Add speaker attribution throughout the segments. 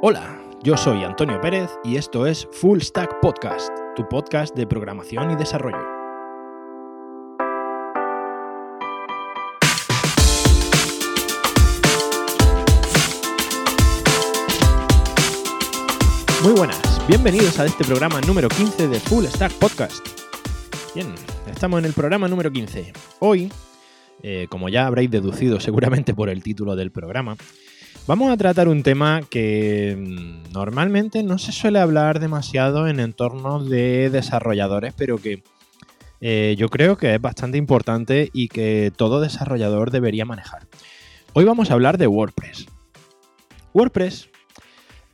Speaker 1: Hola, yo soy Antonio Pérez y esto es Full Stack Podcast, tu podcast de programación y desarrollo. Muy buenas, bienvenidos a este programa número 15 de Full Stack Podcast. Bien, estamos en el programa número 15. Hoy, eh, como ya habréis deducido seguramente por el título del programa, Vamos a tratar un tema que mm, normalmente no se suele hablar demasiado en entornos de desarrolladores, pero que eh, yo creo que es bastante importante y que todo desarrollador debería manejar. Hoy vamos a hablar de WordPress. WordPress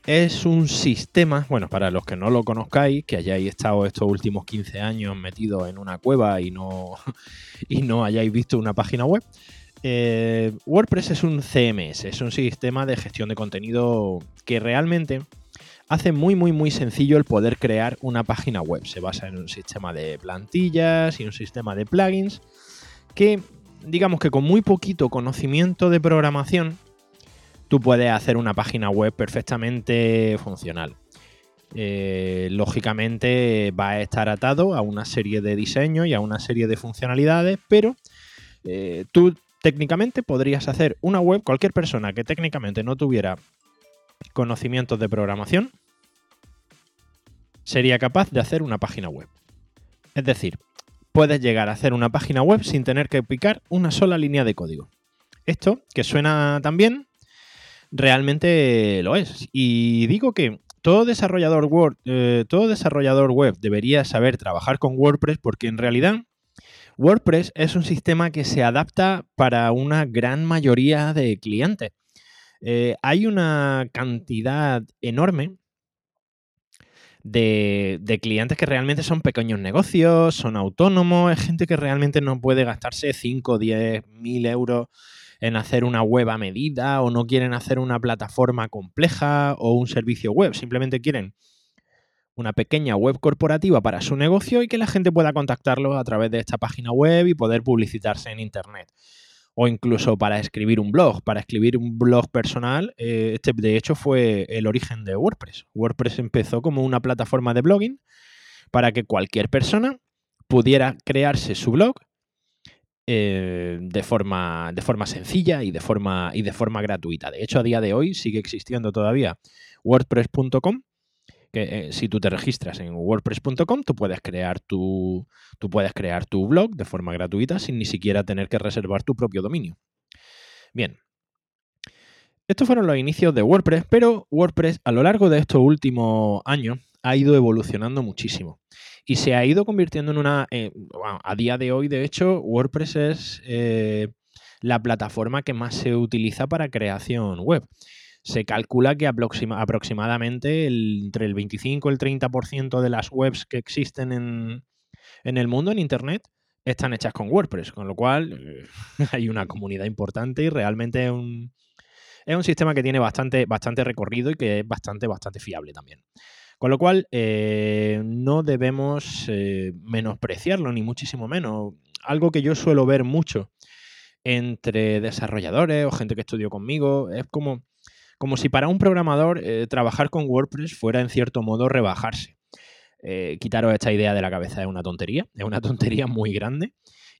Speaker 1: es un sistema, bueno, para los que no lo conozcáis, que hayáis estado estos últimos 15 años metidos en una cueva y no, y no hayáis visto una página web, eh, WordPress es un CMS, es un sistema de gestión de contenido que realmente hace muy, muy, muy sencillo el poder crear una página web. Se basa en un sistema de plantillas y un sistema de plugins que, digamos que con muy poquito conocimiento de programación, tú puedes hacer una página web perfectamente funcional. Eh, lógicamente va a estar atado a una serie de diseños y a una serie de funcionalidades, pero eh, tú técnicamente podrías hacer una web, cualquier persona que técnicamente no tuviera conocimientos de programación, sería capaz de hacer una página web. Es decir, puedes llegar a hacer una página web sin tener que picar una sola línea de código. Esto, que suena tan bien, realmente lo es. Y digo que todo desarrollador, eh, todo desarrollador web debería saber trabajar con WordPress porque en realidad WordPress es un sistema que se adapta para una gran mayoría de clientes. Eh, hay una cantidad enorme de, clientes que realmente son pequeños negocios, son autónomos, es gente que realmente no puede gastarse 5 o 10 mil euros en hacer una web a medida o no quieren hacer una plataforma compleja o un servicio web, simplemente quieren una pequeña web corporativa para su negocio y que la gente pueda contactarlo a través de esta página web y poder publicitarse en Internet. O incluso para escribir un blog. Para escribir un blog personal, eh, este de hecho fue el origen de WordPress. WordPress empezó como una plataforma de blogging para que cualquier persona pudiera crearse su blog eh, de, forma, de forma sencilla y de forma, y de forma gratuita. De hecho, a día de hoy sigue existiendo todavía WordPress.com eh, si tú te registras en wordpress.com, tú puedes crear tu tú puedes crear tu blog de forma gratuita sin ni siquiera tener que reservar tu propio dominio. Bien. Estos fueron los inicios de WordPress, pero WordPress a lo largo de estos últimos años ha ido evolucionando muchísimo y se ha ido convirtiendo en una... Eh, a día de hoy, de hecho, WordPress es eh, la plataforma que más se utiliza para creación web se calcula que aproximadamente entre el 25 y el 30% de las webs que existen en, el mundo, en Internet, están hechas con WordPress, con lo cual eh, hay una comunidad importante y realmente es un, es un sistema que tiene bastante, bastante recorrido y que es bastante, bastante fiable también. Con lo cual, eh, no debemos eh, menospreciarlo, ni muchísimo menos. Algo que yo suelo ver mucho entre desarrolladores o gente que estudió conmigo es como como si para un programador eh, trabajar con WordPress fuera en cierto modo rebajarse. Eh, quitaros esta idea de la cabeza es una tontería, es una tontería muy grande.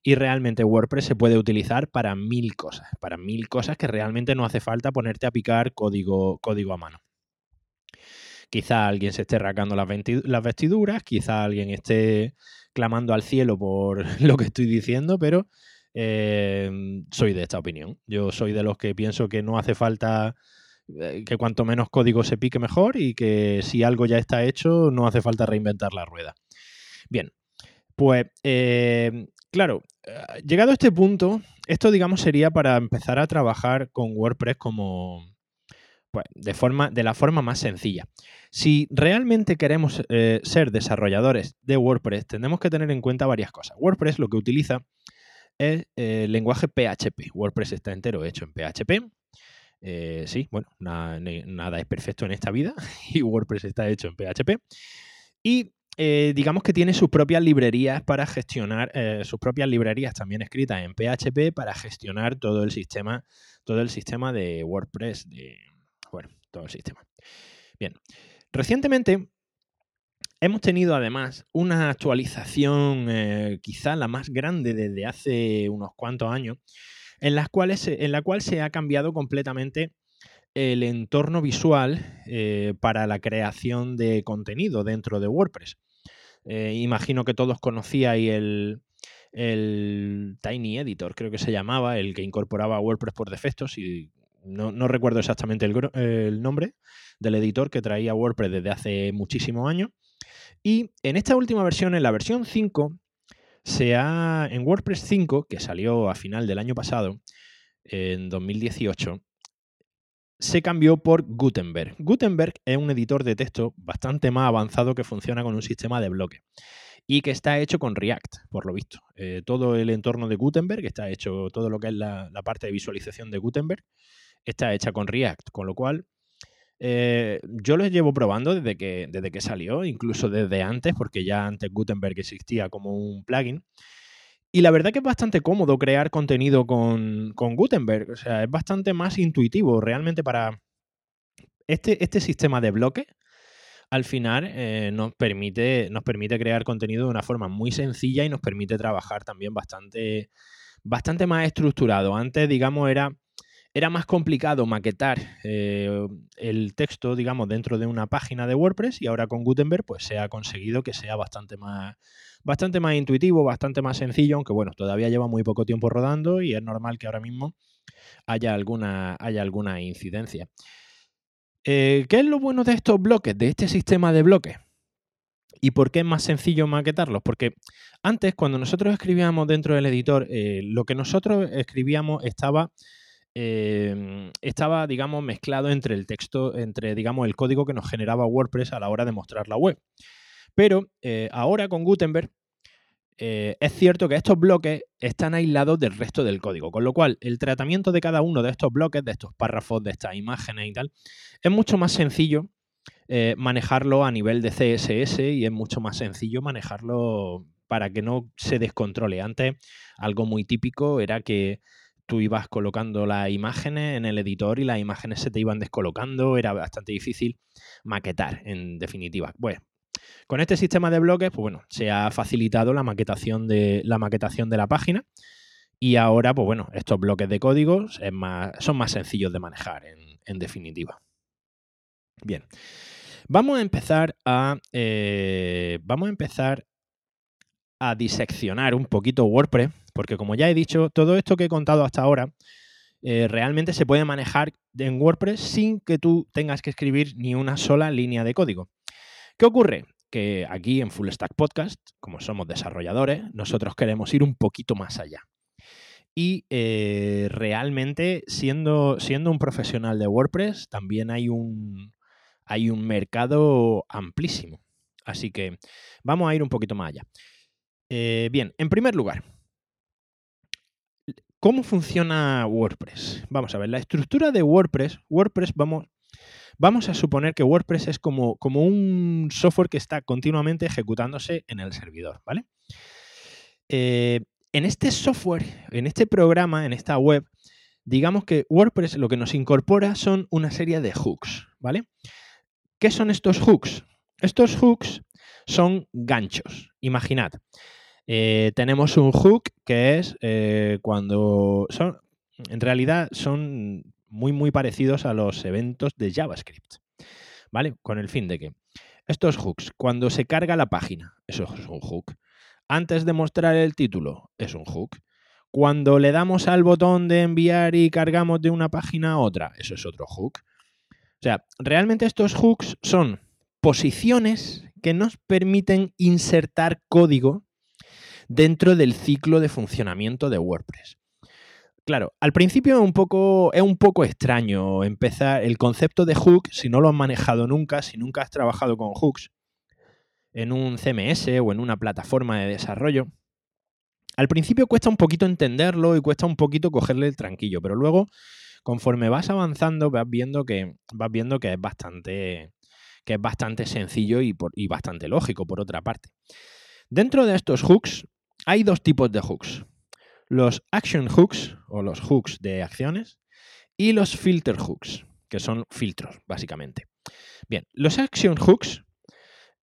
Speaker 1: Y realmente WordPress se puede utilizar para mil cosas, para mil cosas que realmente no hace falta ponerte a picar código, código a mano. Quizá alguien se esté rasgando las, vestiduras, quizá alguien esté clamando al cielo por lo que estoy diciendo, pero eh, soy de esta opinión. Yo soy de los que pienso que no hace falta que cuanto menos código se pique mejor y que si algo ya está hecho no hace falta reinventar la rueda. Bien, pues eh, claro, eh, llegado a este punto, esto digamos sería para empezar a trabajar con WordPress como pues, de, forma, de la forma más sencilla. Si realmente queremos ser desarrolladores de WordPress, tenemos que tener en cuenta varias cosas. WordPress lo que utiliza es el lenguaje PHP. WordPress está entero hecho en PHP eh, sí, bueno, nada es perfecto en esta vida y WordPress está hecho en PHP. Y eh, digamos que tiene sus propias librerías para gestionar, eh, sus propias librerías también escritas en PHP para gestionar todo el sistema, todo el sistema de WordPress, bueno, todo el sistema. Bien, recientemente hemos tenido además una actualización eh, quizá la más grande desde hace unos cuantos años, en, las cuales, en la cual se ha cambiado completamente el entorno visual eh, para la creación de contenido dentro de WordPress. Eh, imagino que todos conocíais el, el Tiny Editor, creo que se llamaba, el que incorporaba WordPress por defectos y no, recuerdo exactamente el, nombre del editor que traía WordPress desde hace muchísimos años. Y en esta última versión, en la versión 5, se ha, en WordPress 5, que salió a final del año pasado, en 2018, se cambió por Gutenberg. Gutenberg es un editor de texto bastante más avanzado que funciona con un sistema de bloque y que está hecho con React, por lo visto. Eh, todo el entorno de Gutenberg está hecho, todo lo que es la, parte de visualización de Gutenberg está hecha con React, con lo cual eh, yo lo llevo probando desde que, desde que salió, incluso desde antes, porque ya antes Gutenberg existía como un plugin. Y la verdad que es bastante cómodo crear contenido con, con Gutenberg, o sea, es bastante más intuitivo realmente para este, este sistema de bloques al final eh, nos, permite, nos permite crear contenido de una forma muy sencilla y nos permite trabajar también bastante, bastante más estructurado. Antes, digamos, era, era más complicado maquetar eh, el texto, digamos, dentro de una página de WordPress y ahora con Gutenberg pues se ha conseguido que sea bastante más, bastante más intuitivo, bastante más sencillo, aunque bueno, todavía lleva muy poco tiempo rodando y es normal que ahora mismo haya alguna, haya alguna incidencia. Eh, ¿Qué es lo bueno de estos bloques, de este sistema de bloques? ¿Y por qué es más sencillo maquetarlos? Porque antes, cuando nosotros escribíamos dentro del editor, eh, lo que nosotros escribíamos estaba, em, estaba, digamos, mezclado entre el texto, entre, digamos, el código que nos generaba WordPress a la hora de mostrar la web. Pero eh, ahora con Gutenberg eh, es cierto que estos bloques están aislados del resto del código, con lo cual el tratamiento de cada uno de estos bloques, de estos párrafos, de estas imágenes y tal, es mucho más sencillo eh, manejarlo a nivel de CSS y es mucho más sencillo manejarlo para que no se descontrole. Antes, algo muy típico era que tú ibas colocando las imágenes en el editor y las imágenes se te iban descolocando, era bastante difícil maquetar, en definitiva. Bueno, con este sistema de bloques, pues bueno, se ha facilitado la maquetación de la, maquetación de la página y ahora, pues bueno, estos bloques de código son más sencillos de manejar, en, definitiva. Bien, vamos a empezar a, eh, vamos a empezar a diseccionar un poquito WordPress, porque como ya he dicho, todo esto que he contado hasta ahora eh, realmente se puede manejar en WordPress sin que tú tengas que escribir ni una sola línea de código. ¿Qué ocurre? Que aquí en Full Stack Podcast, como somos desarrolladores, nosotros queremos ir un poquito más allá. Y eh, realmente, siendo, siendo un profesional de WordPress, también hay un, hay un mercado amplísimo. Así que vamos a ir un poquito más allá. Eh, bien, en primer lugar, ¿cómo funciona WordPress? Vamos a ver, la estructura de WordPress, WordPress, vamos, Vamos a suponer que WordPress es como, como un software que está continuamente ejecutándose en el servidor, ¿vale? Eh, en este software, en este programa, en esta web, digamos que WordPress lo que nos incorpora son una serie de hooks, ¿vale? ¿Qué son estos hooks? Estos hooks son ganchos. Imaginad, eh, tenemos un hook que es eh, cuando son, en realidad son muy, muy parecidos a los eventos de JavaScript. ¿Vale? Con el fin de que estos hooks, cuando se carga la página, eso es un hook. Antes de mostrar el título, es un hook. Cuando le damos al botón de enviar y cargamos de una página a otra, eso es otro hook. O sea, realmente estos hooks son posiciones que nos permiten insertar código dentro del ciclo de funcionamiento de WordPress. Claro, al principio es un poco, es un poco extraño empezar el concepto de hook si no lo has manejado nunca, si nunca has trabajado con hooks en un CMS o en una plataforma de desarrollo. Al principio cuesta un poquito entenderlo y cuesta un poquito cogerle el tranquillo, pero luego, conforme vas avanzando, vas viendo que, vas viendo que es bastante, que es bastante sencillo y, y bastante lógico, por otra parte. Dentro de estos hooks hay dos tipos de hooks los action hooks o los hooks de acciones y los filter hooks, que son filtros, básicamente. Bien, los action hooks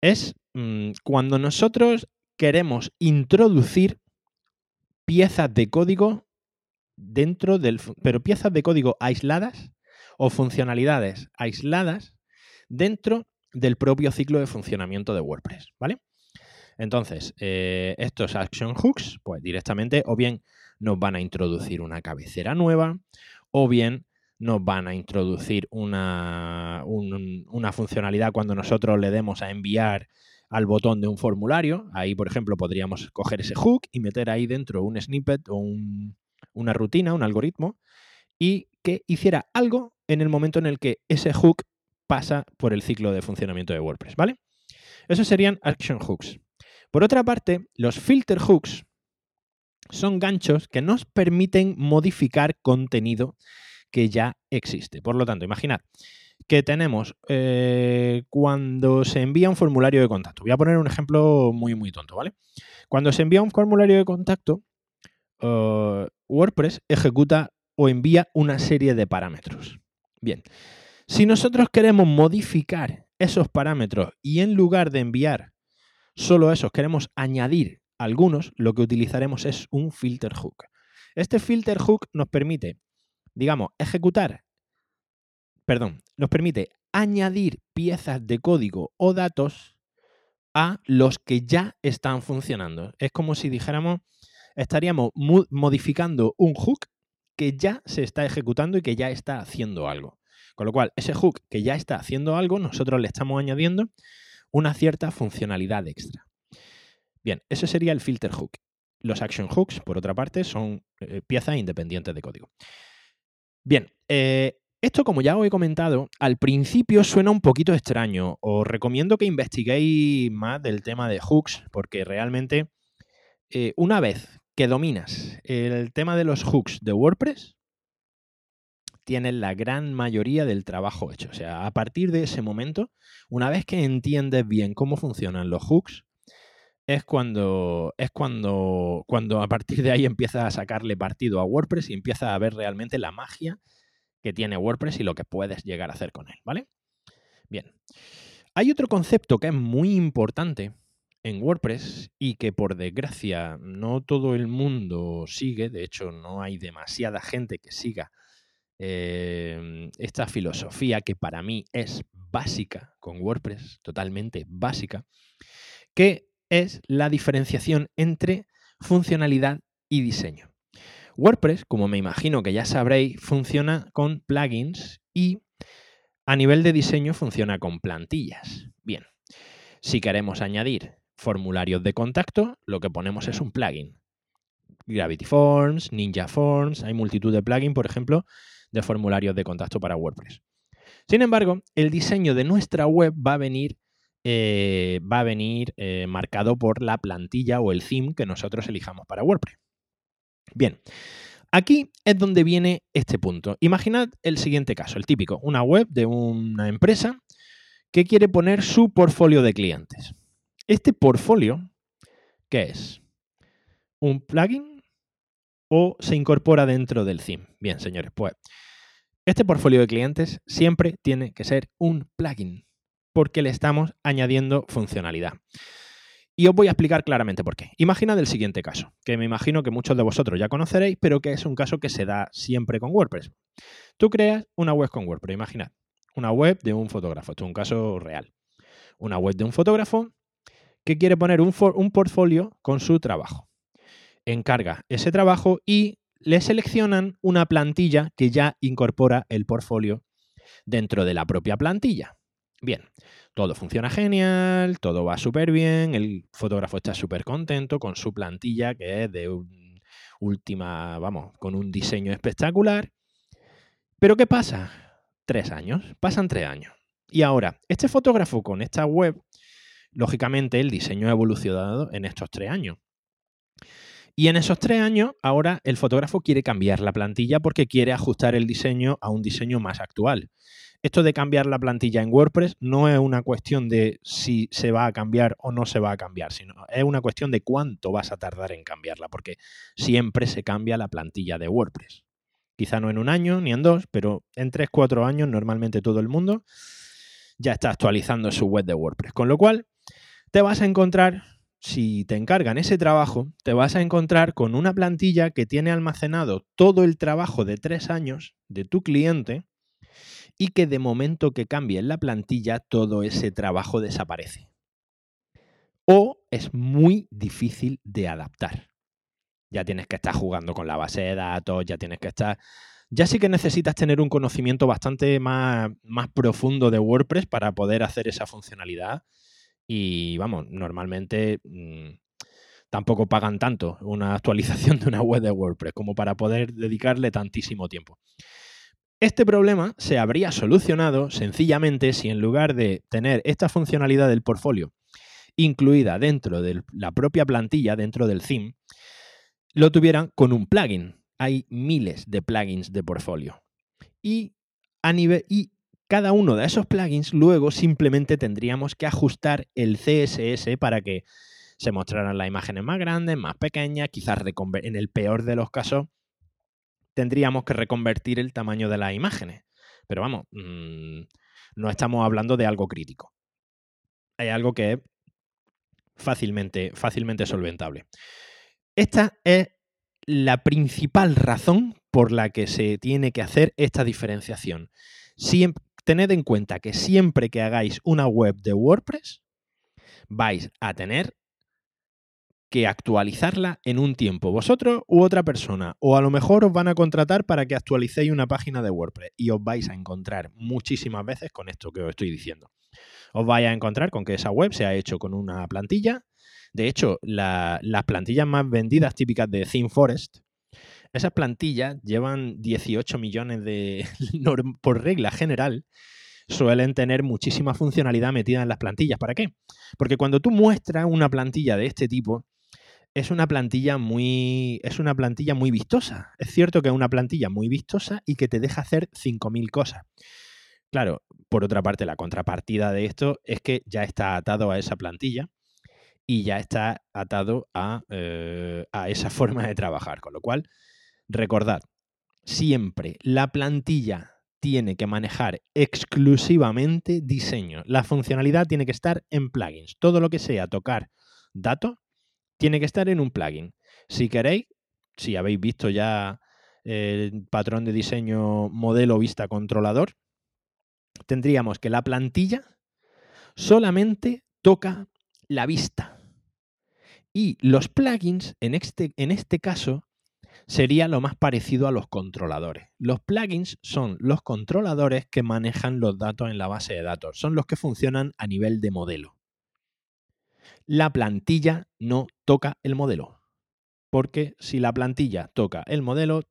Speaker 1: es mm, cuando nosotros queremos introducir piezas de código dentro del... pero piezas de código aisladas o funcionalidades aisladas dentro del propio ciclo de funcionamiento de WordPress, ¿vale? Entonces, eh, estos action hooks, pues directamente o bien nos van a introducir una cabecera nueva, o bien nos van a introducir una, una funcionalidad cuando nosotros le demos a enviar al botón de un formulario. Ahí, por ejemplo, podríamos coger ese hook y meter ahí dentro un snippet o una rutina, un algoritmo, y que hiciera algo en el momento en el que ese hook pasa por el ciclo de funcionamiento de WordPress, ¿vale? Esos serían action hooks. Por otra parte, los filter hooks son ganchos que nos permiten modificar contenido que ya existe. Por lo tanto, imaginad que tenemos eh, cuando se envía un formulario de contacto. Voy a poner un ejemplo muy, muy tonto, ¿vale? Cuando se envía un formulario de contacto, eh, WordPress ejecuta o envía una serie de parámetros. Bien, si nosotros queremos modificar esos parámetros y en lugar de enviar solo esos, queremos añadir algunos, lo que utilizaremos es un filter hook. Este filter hook nos permite digamos, ejecutar, perdón, nos permite añadir piezas de código o datos a los que ya están funcionando. Es como si dijéramos, estaríamos modificando un hook que ya se está ejecutando y que ya está haciendo algo. Con lo cual, ese hook que ya está haciendo algo, nosotros le estamos añadiendo una cierta funcionalidad extra. Bien, ese sería el filter hook. Los action hooks, por otra parte, son eh, piezas independientes de código. Bien, eh, esto como ya os he comentado, al principio suena un poquito extraño. Os recomiendo que investiguéis más del tema de hooks, porque realmente eh, una vez que dominas el tema de los hooks de WordPress, tienes la gran mayoría del trabajo hecho. O sea, a partir de ese momento, una vez que entiendes bien cómo funcionan los hooks, es cuando es cuando, cuando a partir de ahí empieza a sacarle partido a WordPress y empieza a ver realmente la magia que tiene WordPress y lo que puedes llegar a hacer con él, ¿vale? Bien. Hay otro concepto que es muy importante en WordPress y que por desgracia no todo el mundo sigue, de hecho no hay demasiada gente que siga eh, esta filosofía que para mí es básica con WordPress, totalmente básica, que es la diferenciación entre funcionalidad y diseño. WordPress, como me imagino que ya sabréis, funciona con plugins y a nivel de diseño funciona con plantillas. Bien, si queremos añadir formularios de contacto, lo que ponemos es un plugin. Gravity Forms, Ninja Forms, hay multitud de plugins, por ejemplo, de formularios de contacto para WordPress. Sin embargo, el diseño de nuestra web va a venir eh, va a venir eh, marcado por la plantilla o el theme que nosotros elijamos para WordPress. Bien, aquí es donde viene este punto. Imaginad el siguiente caso, el típico, una web de una empresa que quiere poner su portfolio de clientes. Este portfolio, ¿qué es? ¿Un plugin o se incorpora dentro del theme? Bien, señores, pues este portfolio de clientes siempre tiene que ser un plugin porque le estamos añadiendo funcionalidad. Y os voy a explicar claramente por qué. Imaginad el siguiente caso, que me imagino que muchos de vosotros ya conoceréis, pero que es un caso que se da siempre con WordPress. Tú creas una web con WordPress, imaginad, una web de un fotógrafo, esto es un caso real. Una web de un fotógrafo que quiere poner un, un portfolio con su trabajo. Encarga ese trabajo y le seleccionan una plantilla que ya incorpora el portfolio dentro de la propia plantilla. Bien, todo funciona genial, todo va súper bien, el fotógrafo está súper contento con su plantilla que es de última, vamos, con un diseño espectacular. Pero ¿qué pasa? Tres años, pasan tres años. Y ahora, este fotógrafo con esta web, lógicamente el diseño ha evolucionado en estos tres años. Y en esos tres años, ahora el fotógrafo quiere cambiar la plantilla porque quiere ajustar el diseño a un diseño más actual. Esto de cambiar la plantilla en WordPress no es una cuestión de si se va a cambiar o no se va a cambiar, sino es una cuestión de cuánto vas a tardar en cambiarla, porque siempre se cambia la plantilla de WordPress. Quizá no en un año ni en dos, pero en tres, cuatro años normalmente todo el mundo ya está actualizando su web de WordPress. Con lo cual, te vas a encontrar, si te encargan ese trabajo, te vas a encontrar con una plantilla que tiene almacenado todo el trabajo de tres años de tu cliente y que de momento que cambie la plantilla, todo ese trabajo desaparece. O es muy difícil de adaptar. Ya tienes que estar jugando con la base de datos, ya tienes que estar ya sí que necesitas tener un conocimiento bastante más, más profundo de WordPress para poder hacer esa funcionalidad. Y vamos, normalmente mm, tampoco pagan tanto una actualización de una web de WordPress como para poder dedicarle tantísimo tiempo. Este problema se habría solucionado sencillamente si en lugar de tener esta funcionalidad del portfolio incluida dentro de la propia plantilla, dentro del theme, lo tuvieran con un plugin hay miles de plugins de portfolio. Y, a nivel, y cada uno de esos plugins luego simplemente tendríamos que ajustar el CSS para que se mostraran las imágenes más grandes, más pequeñas, quizás en el peor de los casos tendríamos que reconvertir el tamaño de las imágenes. Pero vamos, mm, no estamos hablando de algo crítico. Hay algo que es fácilmente, fácilmente solventable. Esta es la principal razón por la que se tiene que hacer esta diferenciación. Tened en cuenta que siempre que hagáis una web de WordPress, vais a tener que actualizarla en un tiempo, vosotros u otra persona, o a lo mejor os van a contratar para que actualicéis una página de WordPress y os vais a encontrar muchísimas veces con esto que os estoy diciendo. Os vais a encontrar con que esa web se ha hecho con una plantilla de hecho, las plantillas más vendidas típicas de ThemeForest, esas plantillas llevan 18 millones de... por regla general, suelen tener muchísima funcionalidad metida en las plantillas. ¿Para qué? Porque cuando tú muestras una plantilla de este tipo, es una plantilla muy es una plantilla muy vistosa. Es cierto que es una plantilla muy vistosa y que te deja hacer 5000 cosas. Claro, por otra parte, la contrapartida de esto es que ya está atado a esa plantilla y ya está atado eh, a, esa forma de trabajar. Con lo cual, recordad, siempre la plantilla tiene que manejar exclusivamente diseño. La funcionalidad tiene que estar en plugins. Todo lo que sea tocar datos tiene que estar en un plugin. Si queréis, si habéis visto ya el patrón de diseño modelo vista controlador, tendríamos que la plantilla solamente toca la vista. Y los plugins, en este, en este caso, sería lo más parecido a los controladores. Los plugins son los controladores que manejan los datos en la base de datos, son los que funcionan a nivel de modelo. La plantilla no toca el modelo, porque si la plantilla toca el modelo,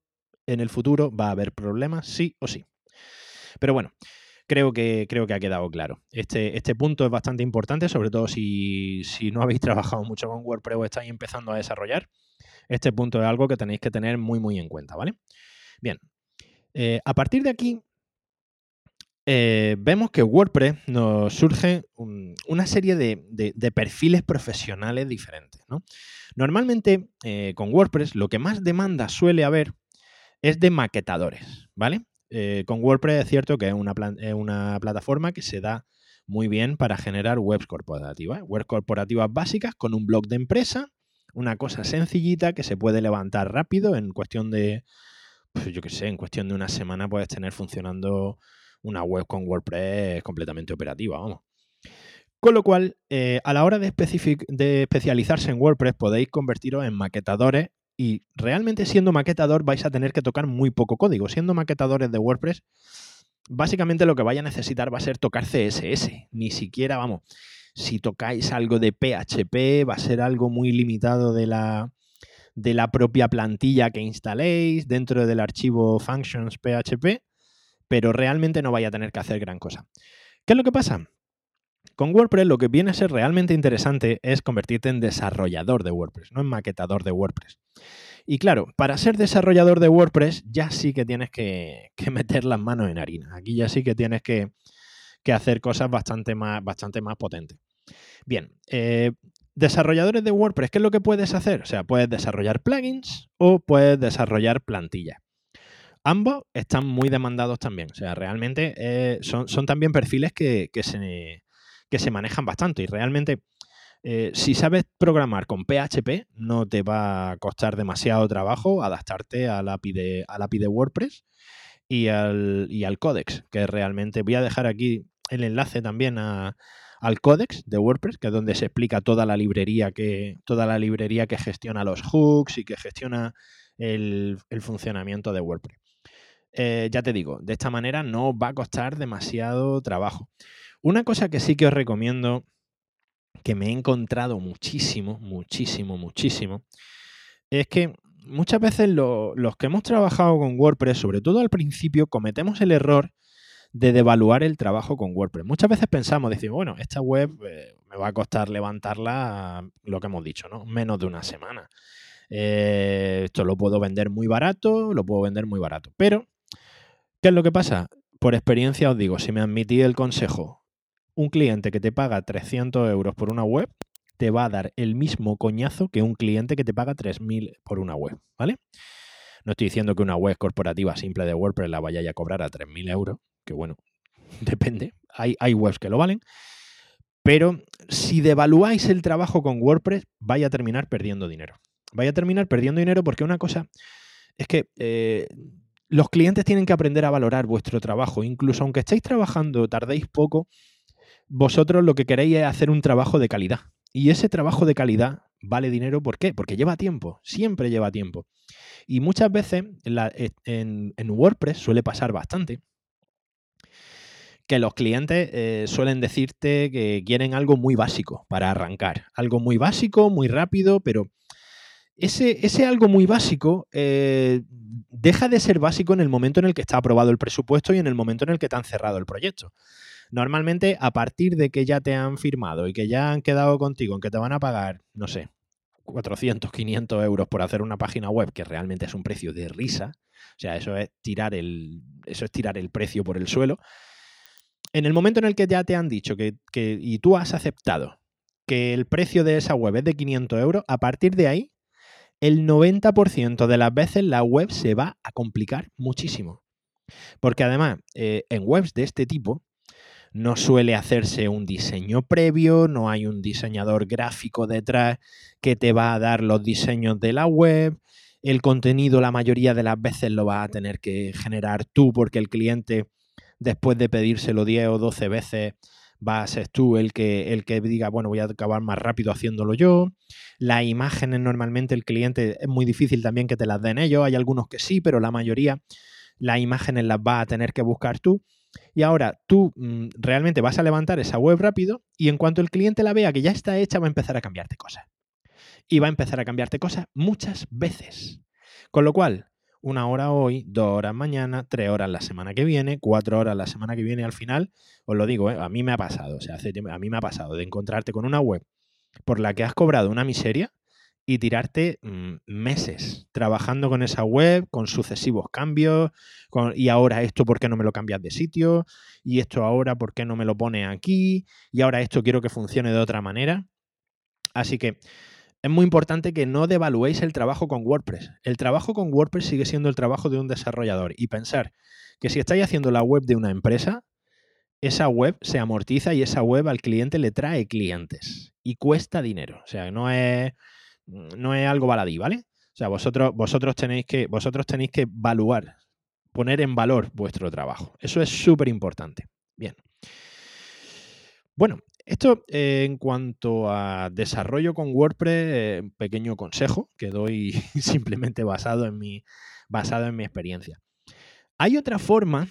Speaker 1: en el futuro va a haber problemas sí o sí. Pero bueno, creo que, creo que ha quedado claro. Este, este punto es bastante importante, sobre todo si, no habéis trabajado mucho con WordPress o estáis empezando a desarrollar. Este punto es algo que tenéis que tener muy, muy en cuenta, ¿vale? Bien, eh, a partir de aquí, eh, vemos que WordPress nos surge una serie de, perfiles profesionales diferentes. Normalmente eh, con WordPress lo que más demanda suele haber es de maquetadores, ¿vale? Con WordPress es cierto que es una, una, plataforma que se da muy bien para generar webs corporativas. Webs corporativas básicas con un blog de empresa, una cosa sencillita que se puede levantar rápido en cuestión de, pues yo qué sé, en cuestión de una semana puedes tener funcionando una web con WordPress completamente operativa, vamos. Con lo cual, eh, a la hora de, de especializarse en WordPress podéis convertiros en maquetadores y realmente siendo maquetador vais a tener que tocar muy poco código. Siendo maquetadores de WordPress, básicamente lo que vais a necesitar va a ser tocar CSS. Ni siquiera, vamos, si tocáis algo de PHP, va a ser algo muy limitado de la, de la propia plantilla que instaléis dentro del archivo functions PHP, pero realmente no vais a tener que hacer gran cosa. ¿Qué es lo que pasa? Con WordPress lo que viene a ser realmente interesante es convertirte en desarrollador de WordPress, no en maquetador de WordPress. Y claro, para ser desarrollador de WordPress ya sí que tienes que, meter las manos en harina. Aquí ya sí que tienes que, hacer cosas bastante más, bastante más potentes. Bien, eh, desarrolladores de WordPress, ¿qué es lo que puedes hacer? O sea, puedes desarrollar plugins o puedes desarrollar plantillas. Ambos están muy demandados también. O sea, realmente eh, son, son, también perfiles que, se, que, se, manejan bastante. Y realmente, eh, si sabes programar con PHP, no te va a costar demasiado trabajo adaptarte al API de, al API de WordPress y al, y al Codex, que realmente voy a dejar aquí el enlace también al Codex de WordPress, que es donde se explica toda la librería que, toda la librería que gestiona los hooks y que gestiona el, funcionamiento de WordPress. Eh, ya te digo, de esta manera no va a costar demasiado trabajo. Una cosa que sí que os recomiendo, que me he encontrado muchísimo, muchísimo, muchísimo, es que muchas veces los que hemos trabajado con WordPress, sobre todo al principio, cometemos el error de devaluar el trabajo con WordPress. Muchas veces pensamos, decimos, bueno, esta web eh, me va a costar levantarla, lo que hemos dicho, ¿no? Menos de una semana. Eh, esto lo puedo vender muy barato, lo puedo vender muy barato. Pero, ¿qué es lo que pasa? Por experiencia os digo, si me admití el consejo, un cliente que te paga 300 euros por una web, te va a dar el mismo coñazo que un cliente que te paga 3.000 por una web, ¿vale? No estoy diciendo que una web corporativa simple de WordPress la vaya a cobrar a 3.000 euros, que bueno, depende, hay, hay webs que lo valen, pero si devaluáis el trabajo con WordPress, vaya a terminar perdiendo dinero. Vaya a terminar perdiendo dinero porque una cosa es que eh, los clientes tienen que aprender a valorar vuestro trabajo. Incluso aunque estéis trabajando, tardéis poco, vosotros lo que queréis es hacer un trabajo de calidad. Y ese trabajo de calidad vale dinero, ¿por qué? Porque lleva tiempo, siempre lleva tiempo. Y muchas veces en, WordPress suele pasar bastante que los clientes eh, suelen decirte que quieren algo muy básico para arrancar. Algo muy básico, muy rápido, pero ese, ese algo muy básico eh, deja de ser básico en el momento en el que está aprobado el presupuesto y en el momento en el que te han cerrado el proyecto. Normalmente, a partir de que ya te han firmado y que ya han quedado contigo en que te van a pagar, no sé, 400, 500 euros por hacer una página web, que realmente es un precio de risa, o sea, eso es tirar el, eso es tirar el precio por el suelo. En el momento en el que ya te han dicho que, y tú has aceptado que el precio de esa web es de 500 euros, a partir de ahí, el 90% de las veces la web se va a complicar muchísimo. Porque además, eh, en webs de este tipo, no suele hacerse un diseño previo, no hay un diseñador gráfico detrás que te va a dar los diseños de la web. El contenido la mayoría de las veces lo vas a tener que generar tú porque el cliente, después de pedírselo 10 o 12 veces, va a ser tú el que, el que diga, bueno, voy a acabar más rápido haciéndolo yo. Las imágenes normalmente el cliente es muy difícil también que te las den ellos. Hay algunos que sí, pero la mayoría las imágenes las vas a tener que buscar tú. Y ahora tú mm, realmente vas a levantar esa web rápido y en cuanto el cliente la vea que ya está hecha, va a empezar a cambiarte cosas. Y va a empezar a cambiarte cosas muchas veces. Con lo cual, una hora hoy, dos horas mañana, tres horas la semana que viene, cuatro horas la semana que viene al final, os lo digo, ¿eh? a mí me ha pasado, o sea, hace a mí me ha pasado de encontrarte con una web por la que has cobrado una miseria y tirarte mm, meses trabajando con esa web, con sucesivos cambios, y ahora esto, ¿por qué no me lo cambias de sitio? Y esto ahora, ¿por qué no me lo pone aquí? Y ahora esto quiero que funcione de otra manera. Así que es muy importante que no devaluéis el trabajo con WordPress. El trabajo con WordPress sigue siendo el trabajo de un desarrollador y pensar que si estáis haciendo la web de una empresa, esa web se amortiza y esa web al cliente le trae clientes y cuesta dinero. O sea, no es no es algo baladí, ¿vale? O sea, vosotros, vosotros, tenéis que, vosotros tenéis que poner en valor vuestro trabajo. Eso es súper importante. Bien. Bueno, esto eh, en cuanto a desarrollo con WordPress, eh, un pequeño consejo que doy simplemente basado en mi, basado en mi experiencia. Hay otra forma,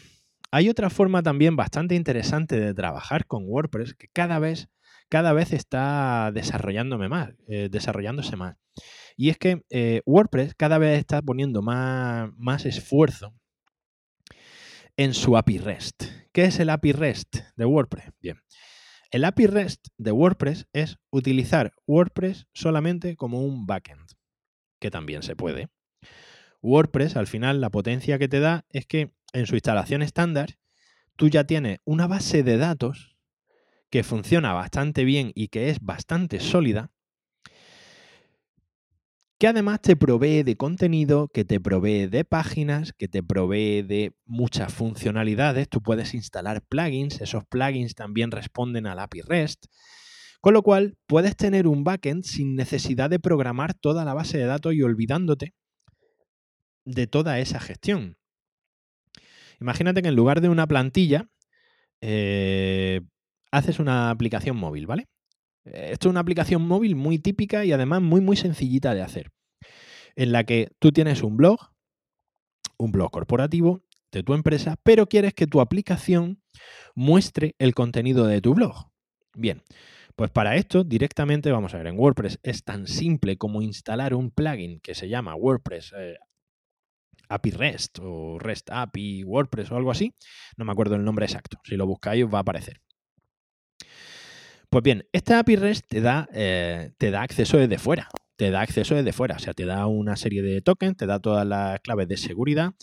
Speaker 1: hay otra forma también bastante interesante de trabajar con WordPress que cada vez cada vez está desarrollándome más, eh, desarrollándose más. Y es que eh, WordPress cada vez está poniendo más, más esfuerzo en su API REST. ¿Qué es el API REST de WordPress? Bien. El API REST de WordPress es utilizar WordPress solamente como un backend, que también se puede. WordPress, al final, la potencia que te da es que en su instalación estándar, tú ya tienes una base de datos que funciona bastante bien y que es bastante sólida, que además te provee de contenido, que te provee de páginas, que te provee de muchas funcionalidades. Tú puedes instalar plugins, esos plugins también responden al API REST. Con lo cual, puedes tener un backend sin necesidad de programar toda la base de datos y olvidándote de toda esa gestión. Imagínate que en lugar de una plantilla, eh, haces una aplicación móvil, ¿vale? Esto es una aplicación móvil muy típica y además muy, muy sencillita de hacer, en la que tú tienes un blog, un blog corporativo de tu empresa, pero quieres que tu aplicación muestre el contenido de tu blog. Bien, pues para esto directamente, vamos a ver, en WordPress es tan simple como instalar un plugin que se llama WordPress eh, API REST o REST API WordPress o algo así. No me acuerdo el nombre exacto. Si lo buscáis va a aparecer. Pues bien, este API REST te da, eh, te da acceso desde fuera. Te da acceso desde fuera. O sea, te da una serie de tokens, te da todas las claves de seguridad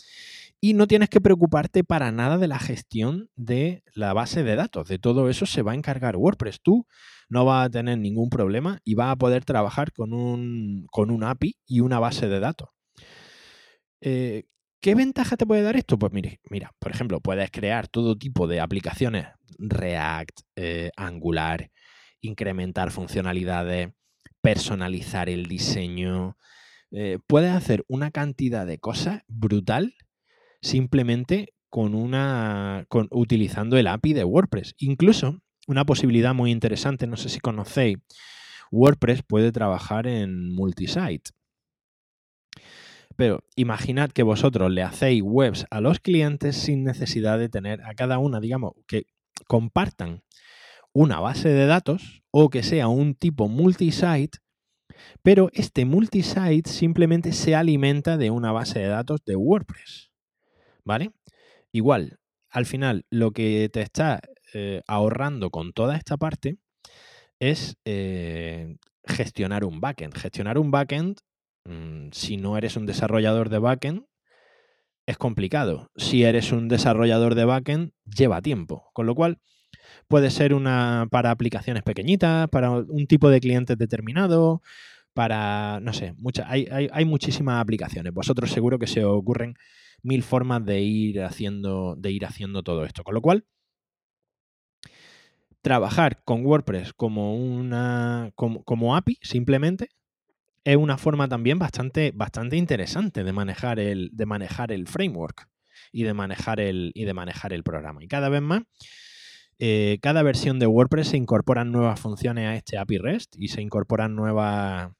Speaker 1: y no tienes que preocuparte para nada de la gestión de la base de datos. De todo eso se va a encargar WordPress. Tú no vas a tener ningún problema y vas a poder trabajar con un, con un API y una base de datos. Eh, ¿Qué ventaja te puede dar esto? Pues mire, mira, por ejemplo, puedes crear todo tipo de aplicaciones React, eh, Angular, incrementar funcionalidades, personalizar el diseño. Eh, puedes hacer una cantidad de cosas brutal simplemente con una. Con, utilizando el API de WordPress. Incluso una posibilidad muy interesante, no sé si conocéis, WordPress puede trabajar en multisite. Pero imaginad que vosotros le hacéis webs a los clientes sin necesidad de tener a cada una, digamos, que compartan una base de datos o que sea un tipo multisite, pero este multisite simplemente se alimenta de una base de datos de WordPress. ¿Vale? Igual, al final lo que te está eh, ahorrando con toda esta parte es eh, gestionar un backend. Gestionar un backend Mm, si no eres un desarrollador de backend, es complicado. Si eres un desarrollador de backend, lleva tiempo. Con lo cual, puede ser una para aplicaciones pequeñitas, para un tipo de clientes determinado, para, no sé, hay, hay, muchísimas aplicaciones. Vosotros seguro que se ocurren mil formas de ir haciendo, de ir haciendo todo esto. Con lo cual, trabajar con WordPress como una como, como API simplemente es una forma también bastante, bastante interesante de manejar, el, de manejar el framework y de manejar el, y de manejar el programa. Y cada vez más, eh, cada versión de WordPress se incorporan nuevas funciones a este API REST y se incorporan nuevas,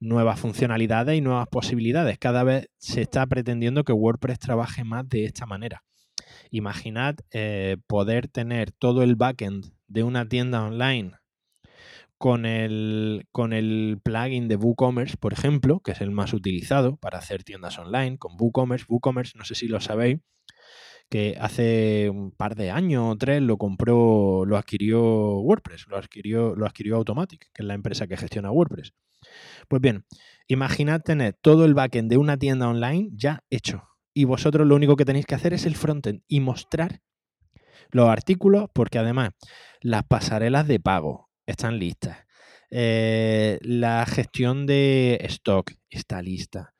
Speaker 1: nuevas funcionalidades y nuevas posibilidades. Cada vez se está pretendiendo que WordPress trabaje más de esta manera. Imaginad eh, poder tener todo el backend de una tienda online con el, con el plugin de WooCommerce, por ejemplo, que es el más utilizado para hacer tiendas online, con WooCommerce. WooCommerce, no sé si lo sabéis, que hace un par de años o tres lo compró, lo adquirió WordPress, lo adquirió, lo adquirió Automatic, que es la empresa que gestiona WordPress. Pues bien, imaginad tener todo el backend de una tienda online ya hecho. Y vosotros lo único que tenéis que hacer es el frontend y mostrar los artículos, porque además las pasarelas de pago, están listas. Eh, la gestión de stock está lista.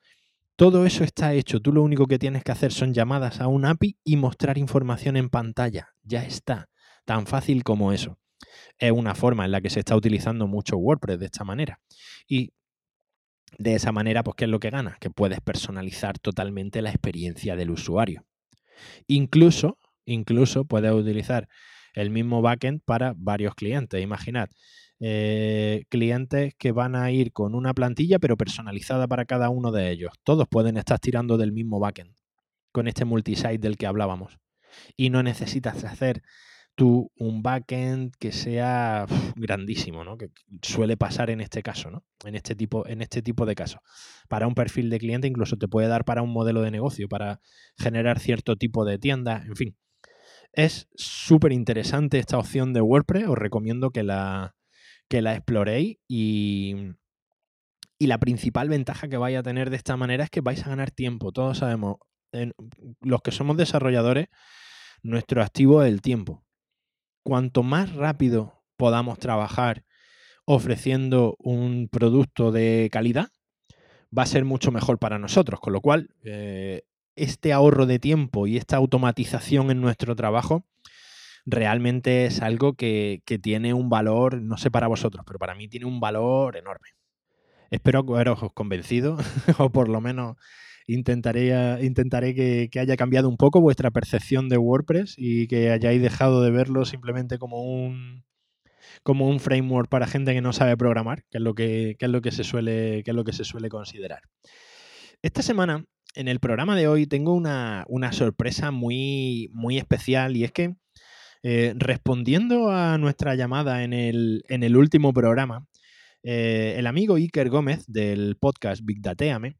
Speaker 1: Todo eso está hecho. Tú lo único que tienes que hacer son llamadas a un API y mostrar información en pantalla. Ya está. Tan fácil como eso. Es una forma en la que se está utilizando mucho WordPress de esta manera. Y de esa manera, pues, ¿qué es lo que ganas? Que puedes personalizar totalmente la experiencia del usuario. Incluso, incluso puedes utilizar el mismo backend para varios clientes. Imaginad, eh, clientes que van a ir con una plantilla pero personalizada para cada uno de ellos. Todos pueden estar tirando del mismo backend con este multisite del que hablábamos. Y no necesitas hacer tú un backend que sea grandísimo, ¿no? Que suele pasar en este caso, ¿no? En este tipo, en este tipo de casos. Para un perfil de cliente incluso te puede dar para un modelo de negocio, para generar cierto tipo de tienda, en fin. Es súper interesante esta opción de WordPress, os recomiendo que la, que la exploréis y, y la principal ventaja que vais a tener de esta manera es que vais a ganar tiempo. Todos sabemos, los que somos desarrolladores, nuestro activo es el tiempo. Cuanto más rápido podamos trabajar ofreciendo un producto de calidad, va a ser mucho mejor para nosotros. Con lo cual, eh, este ahorro de tiempo y esta automatización en nuestro trabajo realmente es algo que, tiene un valor, no sé para vosotros, pero para mí tiene un valor enorme. Espero haberos convencido, o por lo menos intentaré, intentaré que, haya cambiado un poco vuestra percepción de WordPress y que hayáis dejado de verlo simplemente como un, como un framework para gente que no sabe programar, que es lo que, es lo que, se, suele, que es lo que se suele considerar. Esta semana, en el programa de hoy, tengo una, sorpresa muy, muy especial y es que eh, respondiendo a nuestra llamada en el, en el último programa, eh, el amigo Iker Gómez del podcast Big Dateame,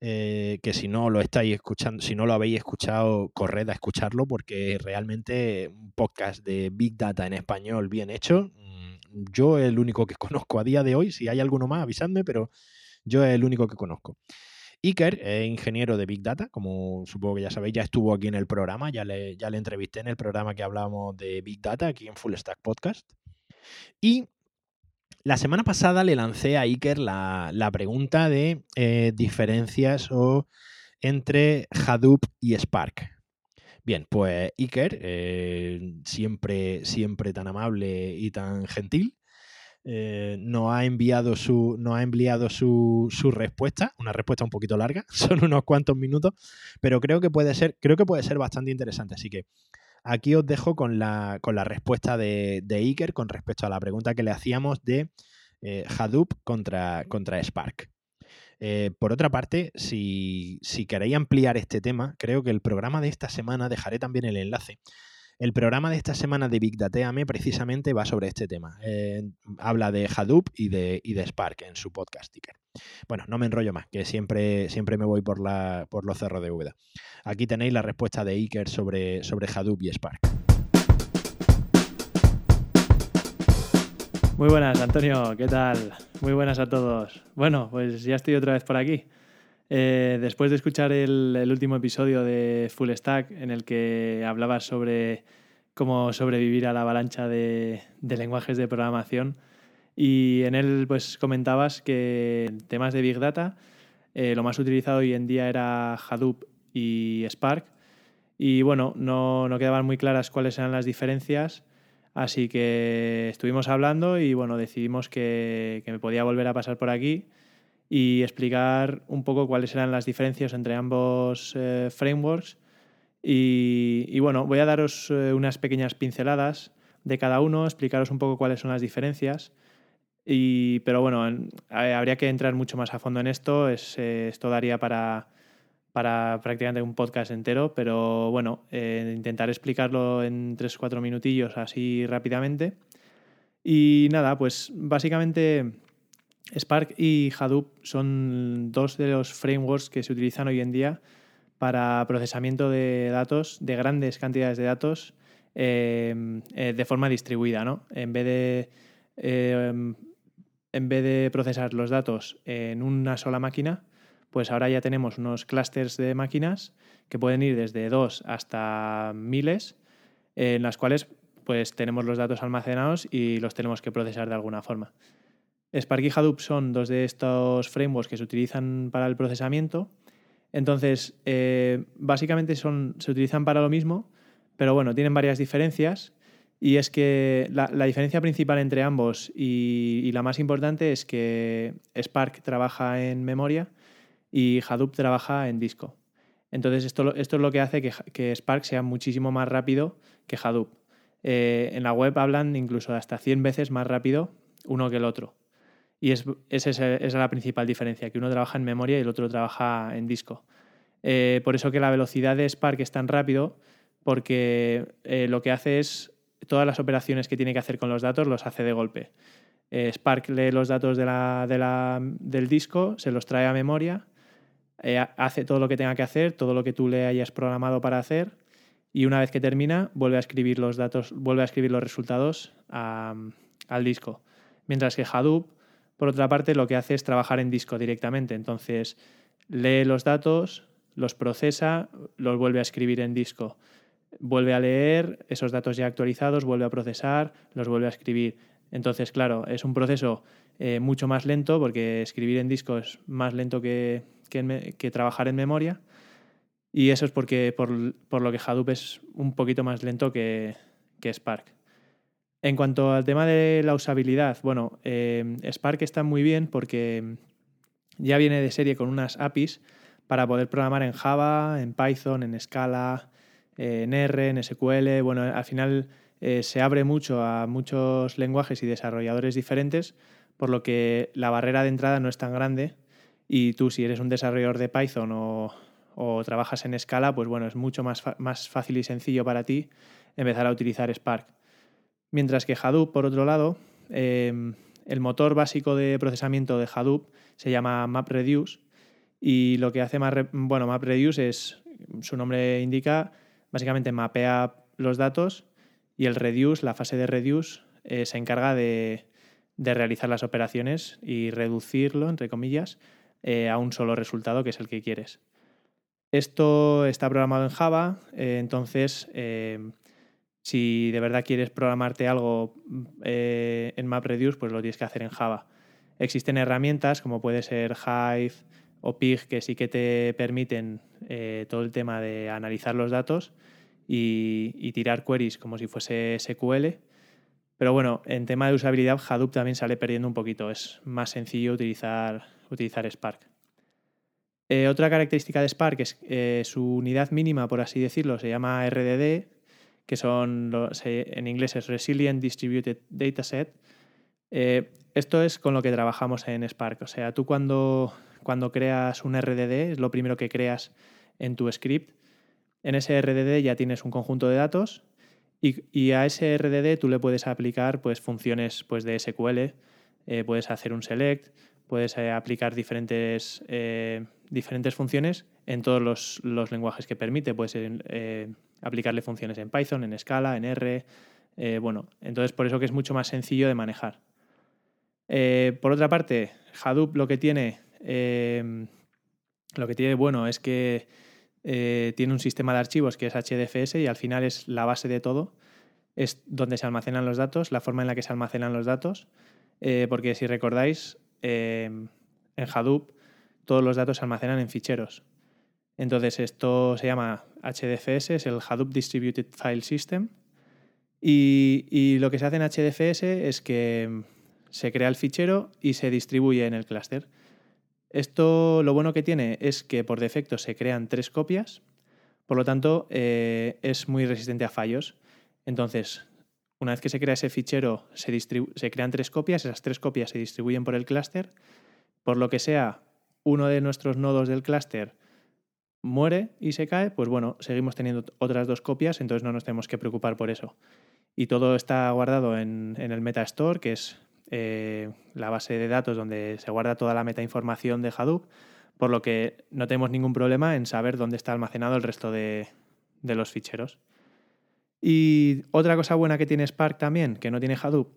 Speaker 1: eh, que si no lo estáis escuchando, si no lo habéis escuchado, corred a escucharlo porque realmente un podcast de Big Data en español bien hecho. Mm, yo el único que conozco a día de hoy. Si hay alguno más, avisadme, pero yo es el único que conozco. Iker es ingeniero de Big Data, como supongo que ya sabéis, ya estuvo aquí en el programa, ya le, ya le entrevisté en el programa que hablábamos de Big Data aquí en Full Stack Podcast. Y la semana pasada le lancé a Iker la, pregunta de eh, diferencias o entre Hadoop y Spark. Bien, pues Iker, eh, siempre, siempre tan amable y tan gentil, eh, nos ha enviado, su, ha enviado su, respuesta, una respuesta un poquito larga, son unos cuantos minutos, pero creo que puede ser, creo que puede ser bastante interesante. Así que aquí os dejo con la, respuesta de, Iker con respecto a la pregunta que le hacíamos de eh, Hadoop contra, contra Spark. Eh, por otra parte, si, si, queréis ampliar este tema, creo que el programa de esta semana, dejaré también el enlace, el programa de esta semana de Big Dateame precisamente va sobre este tema. Eh, habla de Hadoop y de, Spark en su podcast. Bueno, no me enrollo más, que siempre, siempre me voy por, la, por los cerros de Úbeda. Aquí tenéis la respuesta de Iker sobre, sobre Hadoop y Spark.
Speaker 2: Muy buenas, Antonio, ¿qué tal? Muy buenas a todos. Bueno, pues ya estoy otra vez por aquí. Eh, después de escuchar el, último episodio de Full Stack, en el que hablabas sobre cómo sobrevivir a la avalancha de, lenguajes de programación, y en él pues comentabas que en temas de Big Data eh, lo más utilizado hoy en día era Hadoop y Spark, y bueno, no, quedaban muy claras cuáles eran las diferencias. Así que estuvimos hablando y bueno, decidimos que, que me podía volver a pasar por aquí y explicar un poco cuáles eran las diferencias entre ambos eh, frameworks. Y, bueno, voy a daros eh, unas pequeñas pinceladas de cada uno, explicaros un poco cuáles son las diferencias. Y, pero bueno, habría que entrar mucho más a fondo en esto. Es, eh, esto daría para, para prácticamente un podcast entero, pero bueno, intentaré explicarlo en tres o cuatro minutillos así rápidamente. Y nada, pues básicamente Spark y Hadoop son dos de los frameworks que se utilizan hoy en día para procesamiento de datos, de grandes cantidades de datos, eh, eh, de forma distribuida. ¿no? En, vez de, eh, en vez de procesar los datos en una sola máquina, pues ahora ya tenemos unos clusters de máquinas que pueden ir desde dos hasta miles, en las cuales pues tenemos los datos almacenados y los tenemos que procesar de alguna forma. Spark y Hadoop son dos de estos frameworks que se utilizan para el procesamiento. Entonces, eh, básicamente son, se utilizan para lo mismo, pero bueno, tienen varias diferencias. Y es que la, diferencia principal entre ambos y, la más importante es que Spark trabaja en memoria y Hadoop trabaja en disco. Entonces, esto, esto es lo que hace que, Spark sea muchísimo más rápido que Hadoop. Eh, en la web hablan incluso hasta 100 veces más rápido uno que el otro. Y es, esa es la principal diferencia, que uno trabaja en memoria y el otro trabaja en disco. Eh, por eso que la velocidad de Spark es tan rápido, porque eh, lo que hace es todas las operaciones que tiene que hacer con los datos los hace de golpe. Eh, Spark lee los datos de la, del disco, se los trae a memoria, hace todo lo que tenga que hacer, todo lo que tú le hayas programado para hacer, y una vez que termina, vuelve a escribir los datos, vuelve a escribir los resultados al disco. Mientras que Hadoop por otra parte, lo que hace es trabajar en disco directamente. Entonces, lee los datos, los procesa, los vuelve a escribir en disco. Vuelve a leer esos datos ya actualizados, vuelve a procesar, los vuelve a escribir. Entonces, claro, es un proceso eh, mucho más lento, porque escribir en disco es más lento que, que, trabajar en memoria. Y eso es porque por, lo que Hadoop es un poquito más lento que, Spark. En cuanto al tema de la usabilidad, bueno, eh, Spark está muy bien porque ya viene de serie con unas APIs para poder programar en Java, en Python, en Scala, en R, en SQL. Bueno, al final eh, se abre mucho a muchos lenguajes y desarrolladores diferentes, por lo que la barrera de entrada no es tan grande. Y tú, si eres un desarrollador de Python o, trabajas en Scala, pues bueno, es mucho más fácil y sencillo para ti empezar a utilizar Spark. Mientras que Hadoop, por otro lado, em, el motor básico de procesamiento de Hadoop se llama MapReduce y lo que hace bueno, MapReduce es, su nombre indica, básicamente mapea los datos y el reduce, la fase de reduce, eh, se encarga de, realizar las operaciones y reducirlo, entre comillas, eh, a un solo resultado que es el que quieres. Esto está programado en Java, eh, entonces si de verdad quieres programarte algo en MapReduce, pues lo tienes que hacer en Java. Existen herramientas como puede ser Hive o Pig que sí que te permiten todo el tema de analizar los datos y, tirar queries como si fuese SQL. Pero bueno, en tema de usabilidad, Hadoop también sale perdiendo un poquito. Es más sencillo utilizar, utilizar Spark. Eh, otra característica de Spark es eh, su unidad mínima, por así decirlo, se llama RDD, que son en inglés es Resilient Distributed Dataset. Eh, esto es con lo que trabajamos en Spark. O sea, tú cuando, cuando creas un RDD, es lo primero que creas en tu script, en ese RDD ya tienes un conjunto de datos y, a ese RDD tú le puedes aplicar pues, funciones pues, de SQL, eh, puedes hacer un select, puedes eh, aplicar diferentes, eh, diferentes funciones en todos los, lenguajes que permite. Puedes aplicarle funciones en Python, en Scala, en R. bueno, entonces por eso que es mucho más sencillo de manejar. por otra parte, Hadoop lo que tiene, lo que tiene bueno es que eh, tiene un sistema de archivos que es HDFS y al final es la base de todo, es donde se almacenan los datos, la forma en la que se almacenan los datos, eh, porque si recordáis, en Hadoop todos los datos se almacenan en ficheros. Entonces esto se llama HDFS, es el Hadoop Distributed File System. Y, lo que se hace en HDFS es que se crea el fichero y se distribuye en el clúster. Esto lo bueno que tiene es que por defecto se crean tres copias, por lo tanto eh, es muy resistente a fallos. Entonces, una vez que se crea ese fichero, se, se crean tres copias, esas tres copias se distribuyen por el clúster, por lo que sea, uno de nuestros nodos del clúster muere y se cae, pues bueno, seguimos teniendo otras dos copias, entonces no nos tenemos que preocupar por eso. Y todo está guardado en, en el Metastore, que es eh, la base de datos donde se guarda toda la metainformación de Hadoop, por lo que no tenemos ningún problema en saber dónde está almacenado el resto de, los ficheros. Y otra cosa buena que tiene Spark también, que no tiene Hadoop,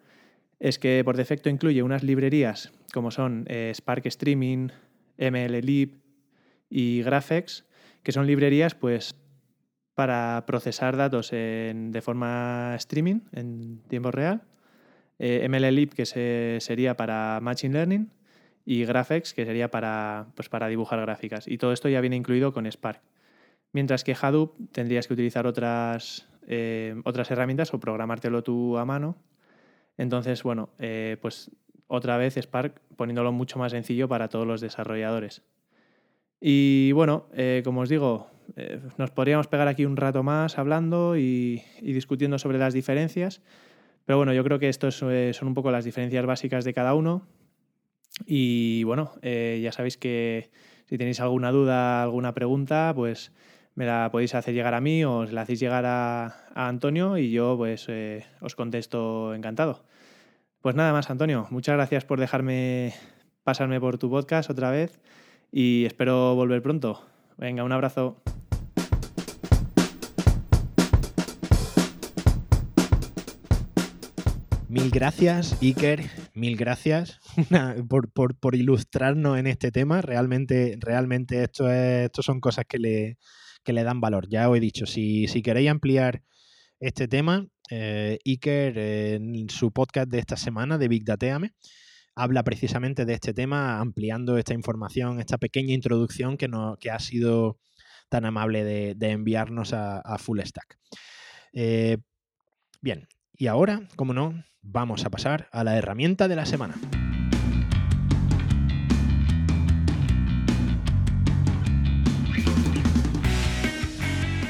Speaker 2: es que por defecto incluye unas librerías como son eh, Spark Streaming, MLlib y Graphex, que son librerías pues para procesar datos de forma streaming en tiempo real eh, MLLib, que sería para Machine Learning, y Graphex, que sería para, pues, para dibujar gráficas. Y todo esto ya viene incluido con Spark. Mientras que Hadoop tendrías que utilizar otras, eh, otras herramientas o programártelo tú a mano. Entonces, bueno, eh, pues otra vez Spark poniéndolo mucho más sencillo para todos los desarrolladores. Y bueno, como os digo, nos podríamos pegar aquí un rato más hablando y discutiendo sobre las diferencias. Pero bueno, yo creo que estos eh, son un poco las diferencias básicas de cada uno. Y bueno, eh, ya sabéis que si tenéis alguna duda, alguna pregunta, pues me la podéis hacer llegar a mí o os la hacéis llegar a, Antonio y yo pues eh, os contesto encantado. Pues nada más, Antonio, muchas gracias por dejarme pasarme por tu podcast otra vez y espero volver pronto. Venga, un abrazo.
Speaker 1: Mil gracias, Iker, mil gracias por, ilustrarnos en este tema. Realmente, realmente esto, es, son cosas que le, le, dan valor. Ya os he dicho, si, si queréis ampliar este tema, eh, Iker en su podcast de esta semana de Big Dateame habla precisamente de este tema, ampliando esta información, esta pequeña introducción que, no, que ha sido tan amable de, enviarnos a, Full Stack. Eh, bien, y ahora, como no, vamos a pasar a la herramienta de la semana.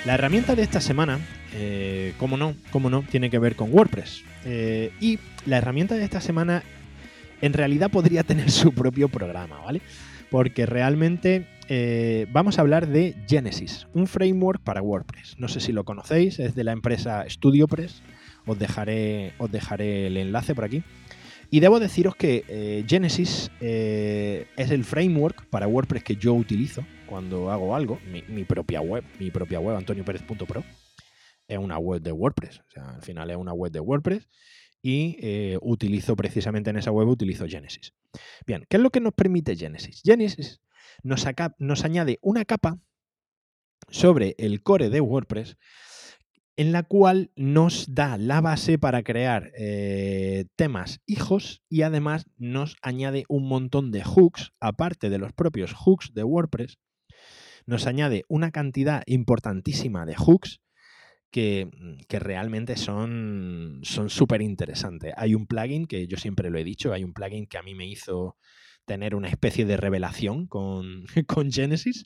Speaker 1: La herramienta de esta semana, eh, como no, como no, tiene que ver con WordPress. Eh, y la herramienta de esta semana en realidad podría tener su propio programa, ¿vale? Porque realmente eh, vamos a hablar de Genesis, un framework para WordPress. No sé si lo conocéis, es de la empresa StudioPress. Os dejaré, os dejaré el enlace por aquí. Y debo deciros que eh, Genesis eh, es el framework para WordPress que yo utilizo cuando hago algo. Mi, propia web, mi propia web, antonioperez.pro, es una web de WordPress. O sea, al final es una web de WordPress y utilizo precisamente en esa web, utilizo Genesis. Bien, ¿qué es lo que nos permite Genesis? Genesis nos, añade una capa sobre el core de WordPress en la cual nos da la base para crear eh, temas hijos y además nos añade un montón de hooks, aparte de los propios hooks de WordPress, nos añade una cantidad importantísima de hooks que, realmente son súper interesantes. Hay un plugin que yo siempre lo he dicho, hay un plugin que a mí me hizo tener una especie de revelación con, Genesis.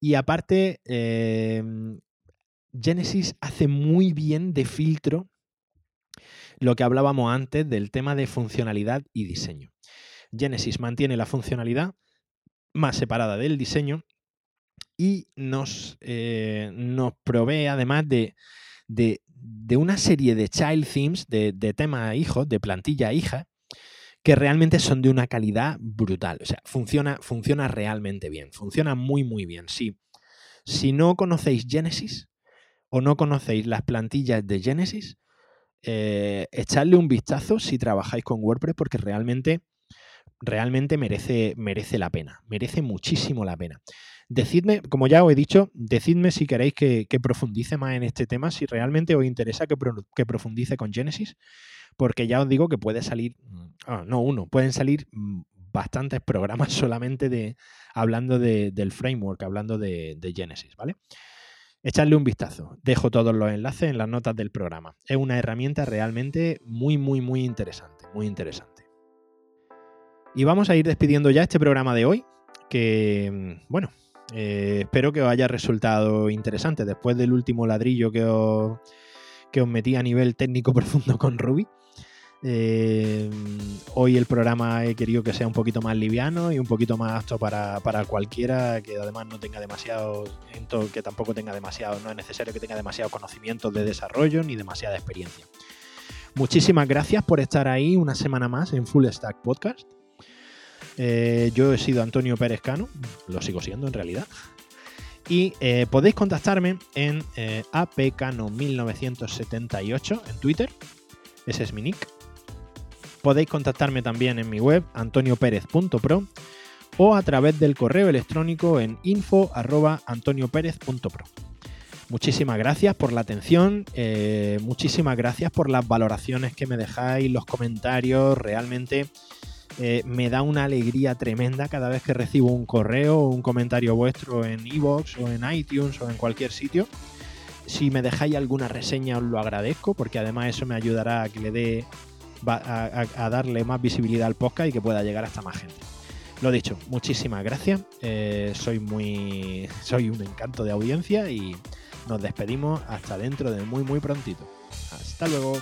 Speaker 1: Y aparte, em, Genesis hace muy bien de filtro lo que hablábamos antes del tema de funcionalidad y diseño. Genesis mantiene la funcionalidad más separada del diseño y nos, eh, nos provee además de, de, una serie de child themes, de, de tema hijos, de plantilla hija, que realmente son de una calidad brutal. O sea, funciona, funciona realmente bien, funciona muy, muy bien. Si, si no conocéis Genesis o no conocéis las plantillas de Genesis, eh, echadle un vistazo si trabajáis con WordPress porque realmente, realmente merece, merece la pena, merece muchísimo la pena. Decidme, como ya os he dicho, decidme si queréis que, profundice más en este tema, si realmente os interesa que, que profundice con Genesis porque ya os digo que puede salir, ah, no uno, pueden salir mm, bastantes programas solamente de hablando del framework, hablando de, Genesis, ¿vale? Echadle un vistazo. Dejo todos los enlaces en las notas del programa. Es una herramienta realmente muy, muy, muy interesante. Muy interesante. Y vamos a ir despidiendo ya este programa de hoy. Que, mm, bueno, eh, espero que os haya resultado interesante. Después del último ladrillo que os, que os metí a nivel técnico profundo con Ruby. Eh, hoy el programa he querido que sea un poquito más liviano y un poquito más apto para, cualquiera que además no tenga demasiado, que tampoco tenga demasiado, no es necesario que tenga demasiado conocimiento de desarrollo ni demasiada experiencia. Muchísimas gracias por estar ahí una semana más en Full Stack Podcast. Eh, yo he sido Antonio Pérez Cano, lo sigo siendo en realidad. Y eh, podéis contactarme en apcano1978 en Twitter. Ese es mi nick. Podéis contactarme también en mi web antoniopérez.pro o a través del correo electrónico en info.antonioperez.pro. Muchísimas gracias por la atención, eh, muchísimas gracias por las valoraciones que me dejáis, los comentarios, realmente eh, me da una alegría tremenda cada vez que recibo un correo o un comentario vuestro en iVoox o en iTunes o en cualquier sitio. Si me dejáis alguna reseña os lo agradezco porque además eso me ayudará a que le dé a, darle más visibilidad al podcast y que pueda llegar hasta más gente. Lo dicho, muchísimas gracias. Eh, soy muy. Soy un encanto de audiencia y nos despedimos hasta dentro de muy muy prontito. Hasta luego.